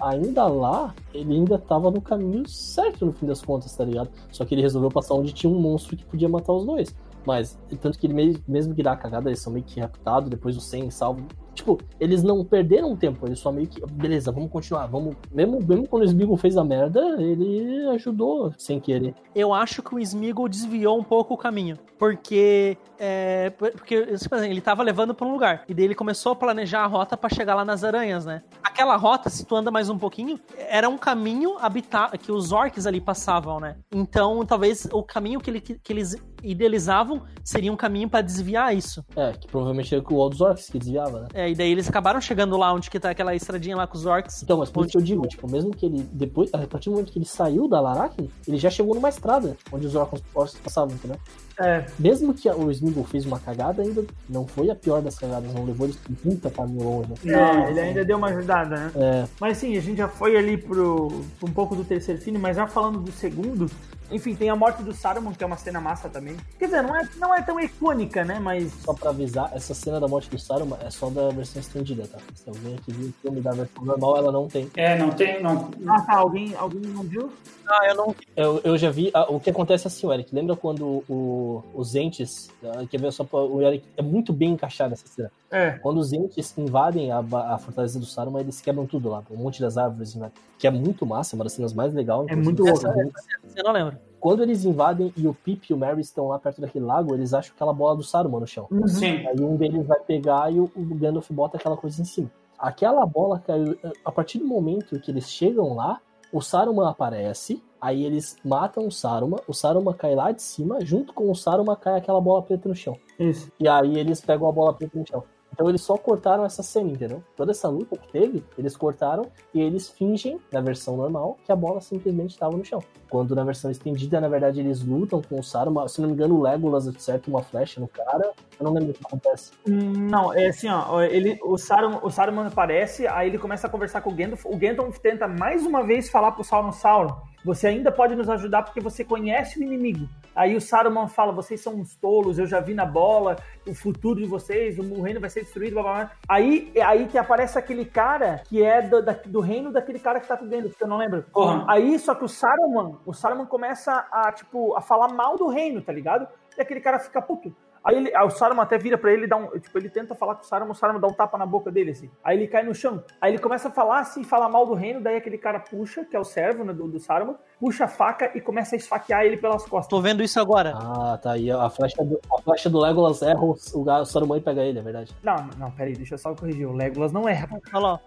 ainda lá, ele ainda tava no caminho certo no fim das contas, tá ligado? Só que ele resolveu passar onde tinha um monstro que podia matar os dois. Mas, tanto que ele mesmo, mesmo que dá a cagada, eles são meio que raptados, depois o Sen salvo Tipo, eles não perderam tempo, eles só meio que. Beleza, vamos continuar. Vamos. Mesmo, mesmo quando o Smeagol fez a merda, ele ajudou sem querer. Eu acho que o Smeagol desviou um pouco o caminho. Porque. É, porque tipo assim, ele tava levando pra um lugar. E daí ele começou a planejar a rota para chegar lá nas aranhas, né? Aquela rota, se tu anda mais um pouquinho, era um caminho habitado que os orcs ali passavam, né? Então, talvez o caminho que, ele, que eles idealizavam seria um caminho para desviar isso. É, que provavelmente era o dos orcs que desviava, né? É, e daí eles acabaram chegando lá onde que tá aquela estradinha lá com os orcs. Então, mas por onde... isso que eu digo, tipo, mesmo que ele, depois, a partir do momento que ele saiu da Laracne, ele já chegou numa estrada onde os orcs, orcs passavam, entendeu? É. Mesmo que o Smeagol fez uma cagada, ainda não foi a pior das cagadas, não levou eles muita caminho longe. Né? É, ele ainda deu uma ajudada, né? É. Mas sim, a gente já foi ali pro, pro um pouco do terceiro filme, mas já falando do segundo, enfim, tem a morte do Saruman, que é uma cena massa também. Quer dizer, não é, não é tão icônica, né? Mas. Só pra avisar, essa cena da morte do Saruman é só da versão estendida, tá? Se alguém aqui viu o filme da versão normal, ela não tem. É, não tem, não. Ah, tá. Alguém, alguém não viu? Ah, eu não eu, eu já vi. Ah, o que acontece é assim, Eric. Lembra quando o, os entes. Ah, quer ver só o Eric é muito bem encaixado nessa cena. É. Quando os entes invadem a, a fortaleza do Saruman, eles quebram tudo lá. Um monte das árvores, né? Que é muito massa, uma das cenas mais legais. É muito louco. Você não lembra? Quando eles invadem e o Pip e o Merry estão lá perto daquele lago, eles acham aquela bola do Saruman no chão. Uhum. Sim. Aí um deles vai pegar e o, o Gandalf bota aquela coisa em cima. Aquela bola caiu. A partir do momento que eles chegam lá, o Saruman aparece, aí eles matam o Saruman, o Saruman cai lá de cima, junto com o Saruman cai aquela bola preta no chão. Isso. E aí eles pegam a bola preta no chão. Então eles só cortaram essa cena, entendeu? Toda essa luta que teve, eles cortaram e eles fingem, na versão normal, que a bola simplesmente estava no chão. Quando na versão estendida, na verdade, eles lutam com o Saruman. Se não me engano, o Legolas acerta uma flecha no cara. Eu não lembro o que acontece. Não, é assim, ó. Ele, o, Saruman, o Saruman aparece, aí ele começa a conversar com o Gandalf. O Gandalf tenta mais uma vez falar pro Sauron, Sauron, você ainda pode nos ajudar porque você conhece o inimigo. Aí o Saruman fala: vocês são uns tolos, eu já vi na bola, o futuro de vocês, o reino vai ser destruído, blá blá blá. Aí, aí que aparece aquele cara que é do, da, do reino daquele cara que tá dentro, que eu não lembro. Uhum. Aí, só que o Saruman, o Saruman começa a, tipo, a falar mal do reino, tá ligado? E aquele cara fica puto. Aí, ele, aí o Saruman até vira pra ele dá um. Tipo, ele tenta falar com o Saruman, o Saruman dá um tapa na boca dele, assim. Aí ele cai no chão. Aí ele começa a falar assim, falar mal do reino, daí aquele cara puxa, que é o servo né, do, do Saruman, puxa a faca e começa a esfaquear ele pelas costas. Tô vendo isso agora. Ah, tá aí. A flecha do, a flecha do Legolas erra o, o, o Saruman e pega ele, é verdade. Não, não, peraí, deixa eu só corrigir. O Legolas não erra. Olha lá.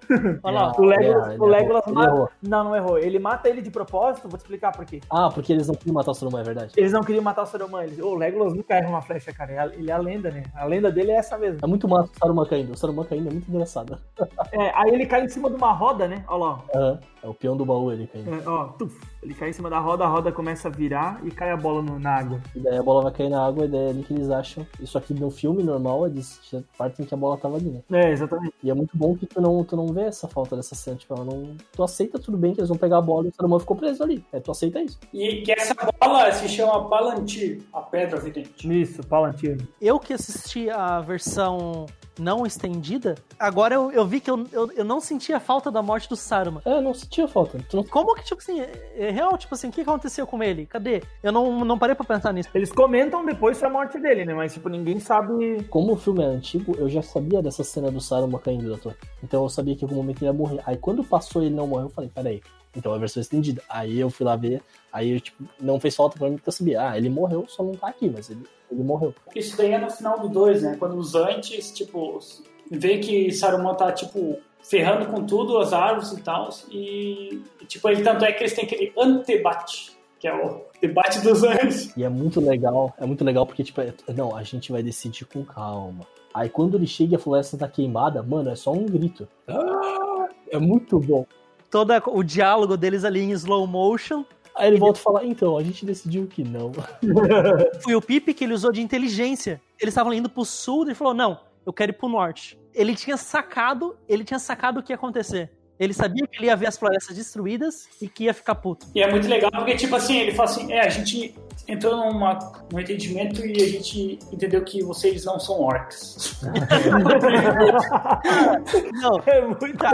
Olha lá. O Legolas, erra, o Legolas errou. Mata. errou. Não, não errou. Ele mata ele de propósito, vou te explicar por quê. Ah, porque eles não queriam matar o Saruman, é verdade. Eles não queriam matar o Saruman. Eles... O Legolas nunca erra uma flecha, cara. Ele é a- é lenda, né? A lenda dele é essa mesmo. É muito massa o Saruman caindo. O Saruman caindo é muito engraçado. É, aí ele cai em cima de uma roda, né? Olha lá. Aham. É o peão do baú ele caindo. É, ó, tuf. Ele cai em cima da roda, a roda começa a virar e cai a bola no- na água. E daí a bola vai cair na água e daí é ali que eles acham. Isso aqui no filme normal, eles partem que a bola tava ali, né? É, exatamente. E é muito bom que tu não, tu não vê essa falta dessa cena. Tipo, ela não, tu aceita tudo bem que eles vão pegar a bola e o Saruman ficou preso ali. É, tu aceita isso. E que essa bola se chama Palantir, a pedra vidente. Isso, Palantir. Eu que assisti a versão não estendida, agora eu, eu vi que eu, eu, eu não senti a falta da morte do Saruman. É, não sentia falta. Tu não... Como que, tipo assim, é, é real, tipo assim, o que aconteceu com ele? Cadê? Eu não, não parei pra pensar nisso. Eles comentam depois sobre a morte dele, né? Mas, tipo, ninguém sabe. Como o filme é antigo, eu já sabia dessa cena do Saruman caindo da torre. Então eu sabia que em algum momento ele ia morrer. Aí quando passou e ele não morreu, eu falei, peraí. Então é a versão estendida. Aí eu fui lá ver, aí tipo, não fez falta pra mim porque eu sabia. Ah, ele morreu, só não tá aqui, mas ele, ele morreu. Isso daí é no final do 2, né? Quando os antes, tipo, vê que Saruman tá, tipo, ferrando com tudo, as árvores e tal. E, tipo, ele, tanto é que eles têm aquele antebate, que é o debate dos anjos. E é muito legal, é muito legal porque, tipo, é- não, a gente vai decidir com calma. Aí quando ele chega e a floresta tá queimada, mano, é só um grito. Ah, É muito bom. Todo o diálogo deles ali em slow motion. Aí ele volta e fala, então, a gente decidiu que não. Foi o Pipe que ele usou de inteligência. Eles estavam indo pro sul e ele falou: não, eu quero ir pro norte. Ele tinha sacado, ele tinha sacado o que ia acontecer. Ele sabia que ele ia ver as florestas destruídas e que ia ficar puto. E é muito legal porque, tipo assim, ele fala assim: é, a gente entrou numa, num entendimento e a gente entendeu que vocês não são orcs. Não, É muito.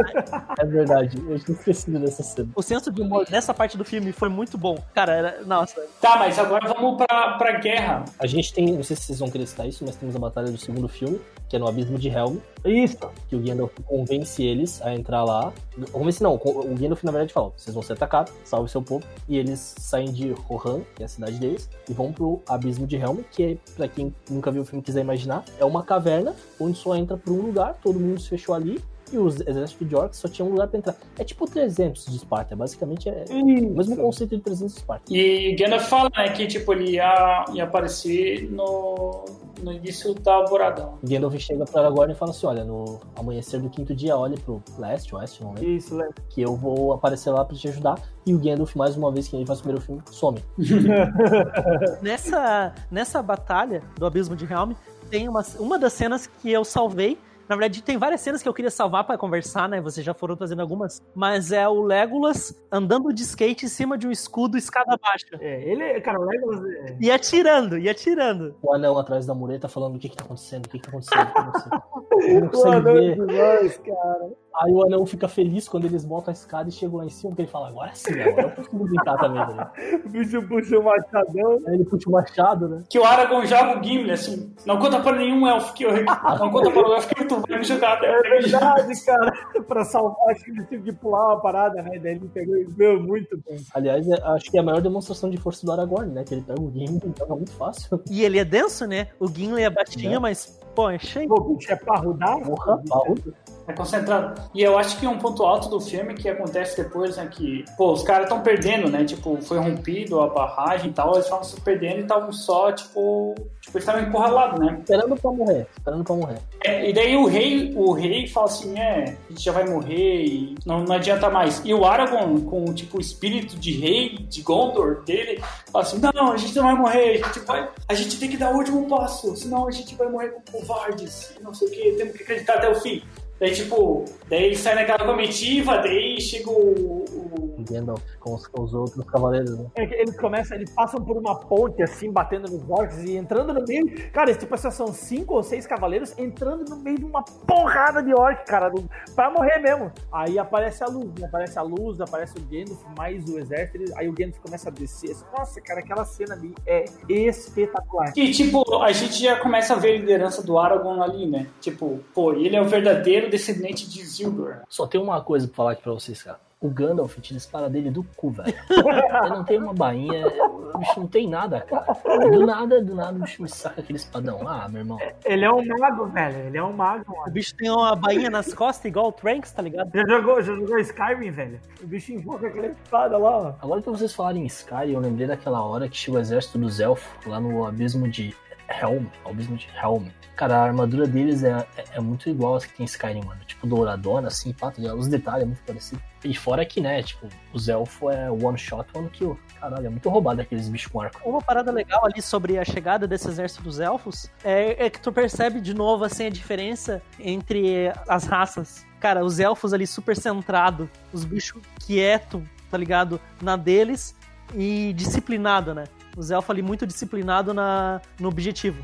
É verdade, eu tinha esquecido dessa cena. o senso de humor nessa parte do filme foi muito bom. Cara, era, nossa, tá, mas agora vamos pra, pra guerra. A gente tem, não sei se vocês vão querer citar isso, mas temos a batalha do segundo filme, que é no Abismo de Helm, Isso. que o Gandalf convence eles a entrar lá. Convence não, o Gandalf na verdade fala, vocês vão ser atacados, salve seu povo. E eles saem de Rohan, que é a cidade deles, e vão pro Abismo de Helm, que é, pra quem nunca viu o filme quiser imaginar, é uma caverna onde só entra por um lugar, todo mundo se fechou ali, e os exércitos de orcs só tinham um lugar pra entrar. É tipo 300 de Esparta, basicamente é o mesmo Isso. conceito de 300 de Esparta. E Gandalf fala, né, que tipo, ele ia, ia aparecer no, no início da alvoradão. O Gandalf chega pra Aragorn e fala assim, olha, no amanhecer do quinto dia, olhe pro leste, oeste, não lembro. Isso, Léo. que eu vou aparecer lá pra te ajudar. E o Gandalf, mais uma vez que ele faz o primeiro filme, some. nessa, nessa batalha do Abismo de Helm, tem uma, uma das cenas que eu salvei. Na verdade, tem várias cenas que eu queria salvar pra conversar, né? Vocês já foram trazendo algumas. Mas é o Legolas andando de skate em cima de um escudo escada baixa. É, ele, cara, o Legolas é... E atirando, e atirando. O anão atrás da mureta falando o que que tá acontecendo, o que que tá acontecendo, o que que tá acontecendo. Não consegue ver. demais, cara. Aí o anão fica feliz quando eles botam a escada e chegam lá em cima, porque ele fala, agora sim, agora eu consigo brincar também. Né? O bicho puxa o machadão. Aí ele puxa o machado, né? Que o Aragorn joga o Gimli, assim, não conta pra nenhum elfo que eu... Não conta pra o elfo que tu vai me jogar. É verdade, cara. pra salvar, acho que ele teve que pular uma parada, né? Daí ele pegou e meu, muito bem. Aliás, é- acho que é a maior demonstração de força do Aragorn, né? Que ele pega o game e joga muito fácil. E ele é denso, né? O Gimli é baixinho, Né? mas, pô, cheio. Pô, o bicho é parrudar. Porra, baúdo. É concentrado. E eu acho que um ponto alto do filme que acontece depois, né, que, pô, os caras estão perdendo, né, tipo, foi rompido a barragem e tal, eles estavam se perdendo e estavam só, tipo, tipo, eles estavam encurralados, né. Esperando pra morrer, esperando pra morrer. É, e daí o rei, o rei fala assim, é, a gente já vai morrer e não, não adianta mais. E o Aragorn, com, tipo, o espírito de rei, de Gondor dele, fala assim, não, a gente não vai morrer, a gente vai, a gente tem que dar o último passo, senão a gente vai morrer com covardes, não sei o que, temos que acreditar até o fim. Daí, tipo, daí ele sai naquela comitiva, daí chega o. o... Gandalf com os, com os outros cavaleiros, né? É Eles começam, eles passam por uma ponte assim, batendo nos orcs e entrando no meio. Cara, tipo assim, são cinco ou seis cavaleiros entrando no meio de uma porrada de orc, cara, do- pra morrer mesmo. Aí aparece a luz, né? Aparece a luz, aparece o Gandalf, mais o exército, ele- aí o Gandalf começa a descer. Nossa, cara, aquela cena ali é espetacular. E, tipo, a gente já começa a ver a liderança do Aragorn ali, né? Tipo, pô, ele é o verdadeiro descendente de Isildur. Só tem uma coisa pra falar aqui pra vocês, cara. O Gandalf tira a espada dele do cu, velho. Ele não tem uma bainha, o bicho não tem nada, cara. Do nada, do nada, o bicho me saca aquele espadão. Ah, meu irmão. Ele é um mago, velho. Ele é um mago, O mano. bicho tem uma bainha nas costas, igual o Tranks, tá ligado? Já jogou, já jogou Skyrim, velho? O bicho invoca aquela espada lá, ó. Agora que vocês falarem em Sky, eu lembrei daquela hora que chega o exército dos elfos lá no abismo de Helm. Abismo de Helm. Cara, a armadura deles é, é, é muito igual às que tem em Skyrim, mano. Tipo, douradona, assim, pato, os detalhes é muito parecido. E fora que, né, tipo, os elfos é one shot, one kill. Caralho, é muito roubado aqueles bichos com arco. Uma parada legal ali sobre a chegada desse exército dos elfos é, é que tu percebe de novo assim a diferença entre as raças. Cara, os elfos ali super centrado, os bichos quieto, tá ligado? Na deles e disciplinado, né? Os elfos ali muito disciplinado na, no objetivo.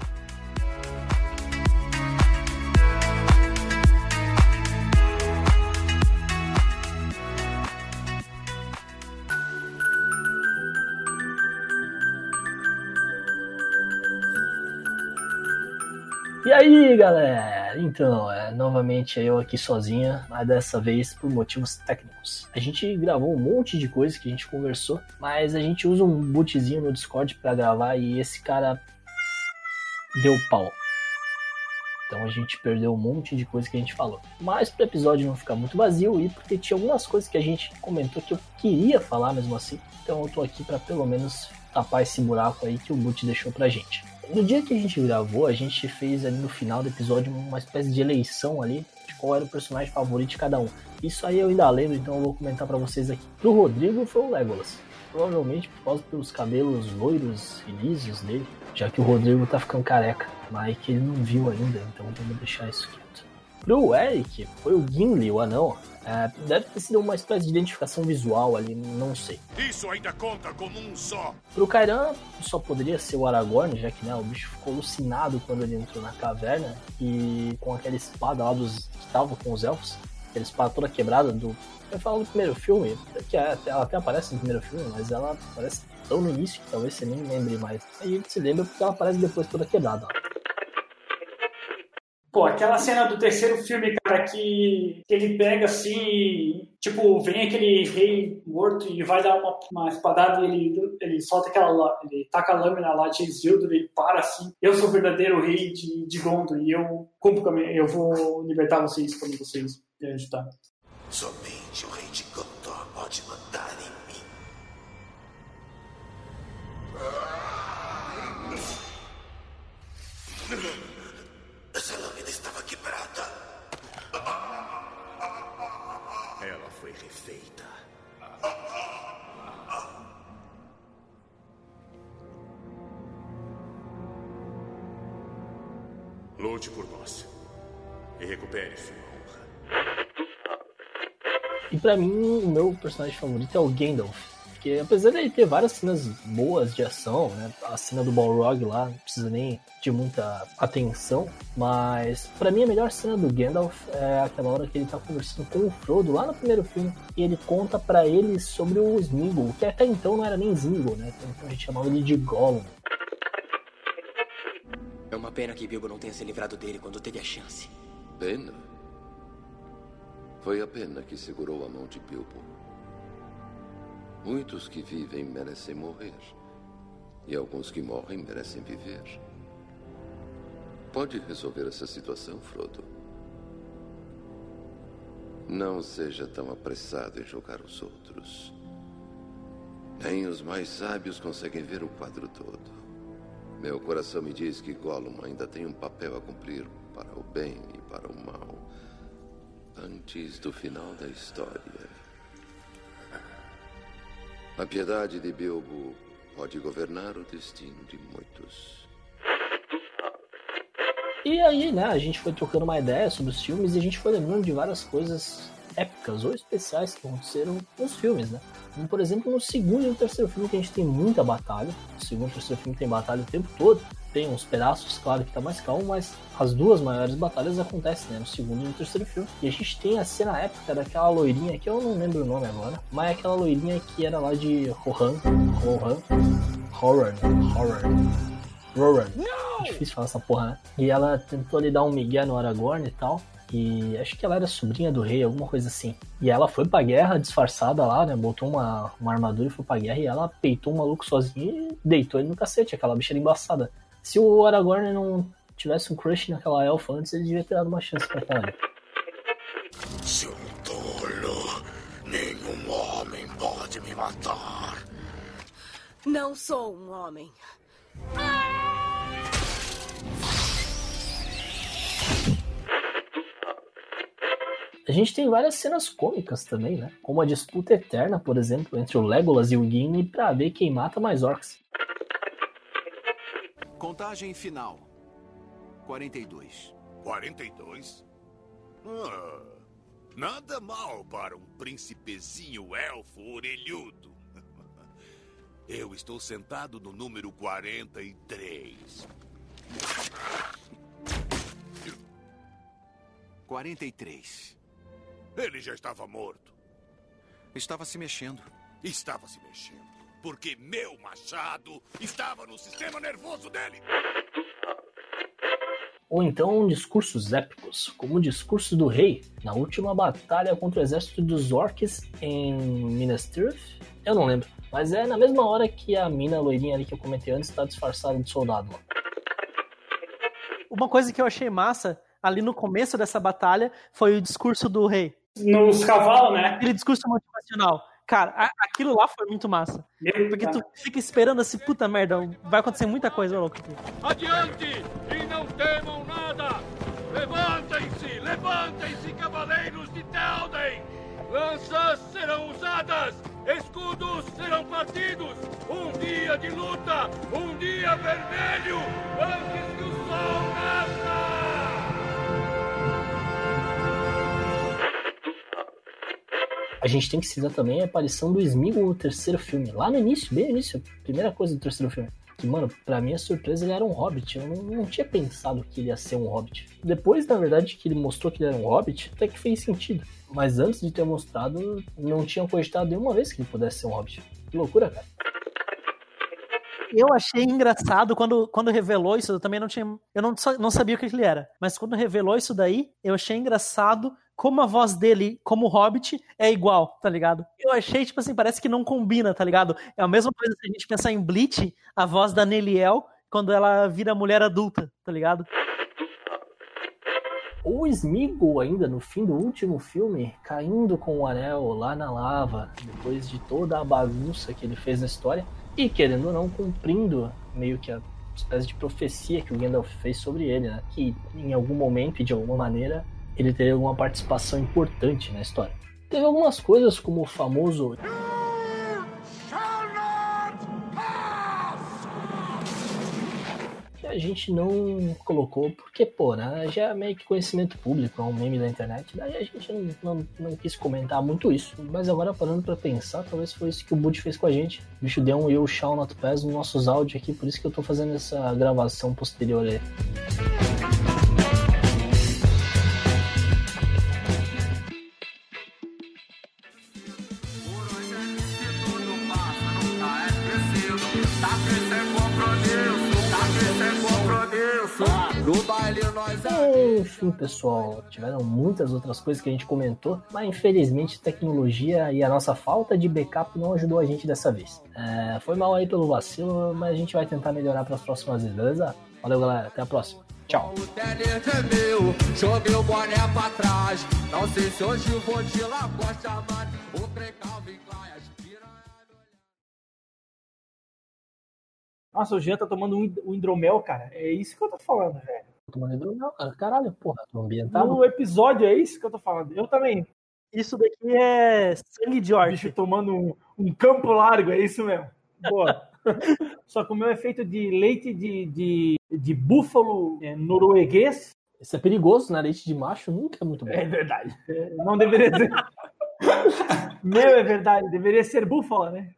E aí, galera? Então, é, novamente eu aqui sozinha, mas dessa vez por motivos técnicos. A gente gravou um monte de coisa que a gente conversou, mas a gente usa um bootzinho no Discord pra gravar e esse cara deu pau. Então a gente perdeu um monte de coisa que a gente falou. Mas pro episódio não ficar muito vazio e porque tinha algumas coisas que a gente comentou que eu queria falar mesmo assim. Então eu tô aqui pra pelo menos tapar esse buraco aí que o boot deixou pra gente. No dia que a gente gravou, a gente fez ali no final do episódio uma espécie de eleição ali de qual era o personagem favorito de cada um. Isso aí eu ainda lembro, então eu vou comentar pra vocês aqui. Pro Rodrigo foi o Legolas. Provavelmente por causa dos cabelos loiros e lisos dele, já que o Rodrigo tá ficando careca, mas que ele não viu ainda, então vamos deixar isso quieto. Pro Eric, foi o Gimli, o anão. É, deve ter sido uma espécie de identificação visual ali, não sei. Isso ainda conta como um só. Pro Kairan, só poderia ser o Aragorn, já que né, o bicho ficou alucinado quando ele entrou na caverna e com aquela espada lá dos que estavam com os elfos, aquela espada toda quebrada do. Eu falo do primeiro filme, que é- ela até aparece no primeiro filme, mas ela aparece tão no início que talvez você nem lembre mais. Aí gente se lembra porque ela aparece depois toda quebrada. ó. Pô, aquela cena do terceiro filme, cara, que, que ele pega assim e, tipo, vem aquele rei morto e vai dar uma, uma espadada e ele, ele solta aquela, ele taca a lâmina lá de Isildur e para assim. Eu sou o verdadeiro rei de, de Gondor e eu cumpro com eu vou libertar vocês quando vocês me ajudar. Somente o rei de Gondor pode mandar em mim. Essa recupere sua honra. E pra mim, o meu personagem favorito é o Gandalf. Porque apesar dele ter várias cenas boas de ação, né? A cena do Balrog lá não precisa nem de muita atenção. Mas pra mim a melhor cena do Gandalf é aquela hora que ele tá conversando com o Frodo lá no primeiro filme. E ele conta pra ele sobre o Smeagol, que até então não era nem Smeagol, né? Então a gente chamava ele de Gollum. É uma pena que Bilbo não tenha se livrado dele quando teve a chance. Pena? Foi a pena que segurou a mão de Bilbo. Muitos que vivem merecem morrer. E alguns que morrem merecem viver. Pode resolver essa situação, Frodo. Não seja tão apressado em julgar os outros. Nem os mais sábios conseguem ver o quadro todo. Meu coração me diz que Gollum ainda tem um papel a cumprir para o bem e para o mal. Antes do final da história. A piedade de Bilbo pode governar o destino de muitos. E aí, né, a gente foi trocando uma ideia sobre os filmes e a gente foi lembrando de várias coisas épicas ou especiais que aconteceram nos filmes, né? Como, por exemplo, no segundo e no terceiro filme que a gente tem muita batalha. No segundo e terceiro filme tem batalha o tempo todo. Tem uns pedaços, claro, que tá mais calmo, mas as duas maiores batalhas acontecem, né? No segundo e no terceiro filme. E a gente tem a cena épica daquela loirinha, que eu não lembro o nome agora, mas é aquela loirinha que era lá de Rohan. Rohan. Horror. Horror. Roran. É difícil falar essa porra, né? E ela tentou lhe dar um migué no Aragorn e tal. E acho que ela era sobrinha do rei, alguma coisa assim. E ela foi pra guerra disfarçada lá, né? Botou uma, uma armadura e foi pra guerra. E ela peitou o maluco sozinha e deitou ele no cacete, aquela bicha embaçada. Se o Aragorn não tivesse um crush naquela elfa antes, ele devia ter dado uma chance pra ela. Seu tolo, nenhum homem pode me matar. Não sou um homem. A gente tem várias cenas cômicas também, né? Como a disputa eterna, por exemplo, entre o Legolas e o Gimli pra ver quem mata mais orcs. Contagem final. 42. 42? Ah, nada mal para um príncipezinho elfo orelhudo. Eu estou sentado no número 43. 43. Ele já estava morto. Estava se mexendo. Estava se mexendo. Porque meu machado estava no sistema nervoso dele. Ou então discursos épicos, como o discurso do rei na última batalha contra o exército dos orcs em Minas Tirith. Eu não lembro, mas é na mesma hora que a mina loirinha ali que eu comentei antes está disfarçada de soldado. Uma coisa que eu achei massa ali no começo dessa batalha foi o discurso do rei. Nos cavalos, né? Aquele discurso motivacional. Cara, a- aquilo lá foi muito massa. Porque tu fica esperando assim, puta merda, vai acontecer muita coisa, louco. aqui. Adiante e não temam nada! Levantem-se, levantem-se, cavaleiros de Telden! Lanças serão usadas, escudos serão partidos! Um dia de luta, um dia vermelho, antes que o sol nasça! A gente tem que citar também a aparição do Smeagol no terceiro filme, lá no início, bem no início, primeira coisa do terceiro filme. Que, mano, pra minha surpresa ele era um hobbit. Eu não, não tinha pensado que ele ia ser um hobbit. Depois, na verdade, que ele mostrou que ele era um hobbit, até que fez sentido. Mas antes de ter mostrado, não tinham cogitado nenhuma vez que ele pudesse ser um hobbit. Que loucura, cara. Eu achei engraçado quando, quando revelou isso, eu também não tinha. Eu não, não sabia o que ele era. Mas quando revelou isso daí, eu achei engraçado como a voz dele, como Hobbit, é igual, tá ligado? Eu achei, tipo assim, parece que não combina, tá ligado? É a mesma coisa se a gente pensar em Bleach, a voz da Neliel, quando ela vira mulher adulta, tá ligado? O Smeagol ainda no fim do último filme, caindo com o anel lá na lava, depois de toda a bagunça que ele fez na história, e querendo ou não, cumprindo meio que a espécie de profecia que o Gandalf fez sobre ele, né? Que em algum momento e de alguma maneira ele teria alguma participação importante na história. Teve algumas coisas como o famoso a gente não colocou, porque, pô, né, já é meio que conhecimento público, é um meme da internet, daí a gente não, não, não quis comentar muito isso. Mas agora, parando pra pensar, talvez foi isso que o Bud fez com a gente. O bicho deu um eu shall not pass nos nossos áudios aqui, por isso que eu tô fazendo essa gravação posterior aí. Enfim, pessoal, tiveram muitas outras coisas que a gente comentou, mas infelizmente a tecnologia e a nossa falta de backup não ajudou a gente dessa vez. É, foi mal aí pelo vacilo, mas a gente vai tentar melhorar para as próximas vezes, beleza? Valeu, galera, até a próxima. Tchau. O Teller tremeu, joguei o boné pra trás. Não sei se hoje vou de. O. Nossa, o Jean tá tomando um um hidromel, cara. É isso que eu tô falando, velho. Tomando hidromel, cara. Caralho, porra, tô ambientado. No episódio é isso que eu tô falando. Eu também. Isso daqui é sangue de orc. Bicho tomando um, um campo largo, é isso mesmo. Boa. Só que o meu é feito de leite de, de, de búfalo é, norueguês. Isso é perigoso, né? Leite de macho nunca é muito bom. É verdade. É, não deveria ser. meu é verdade, deveria ser búfala, né?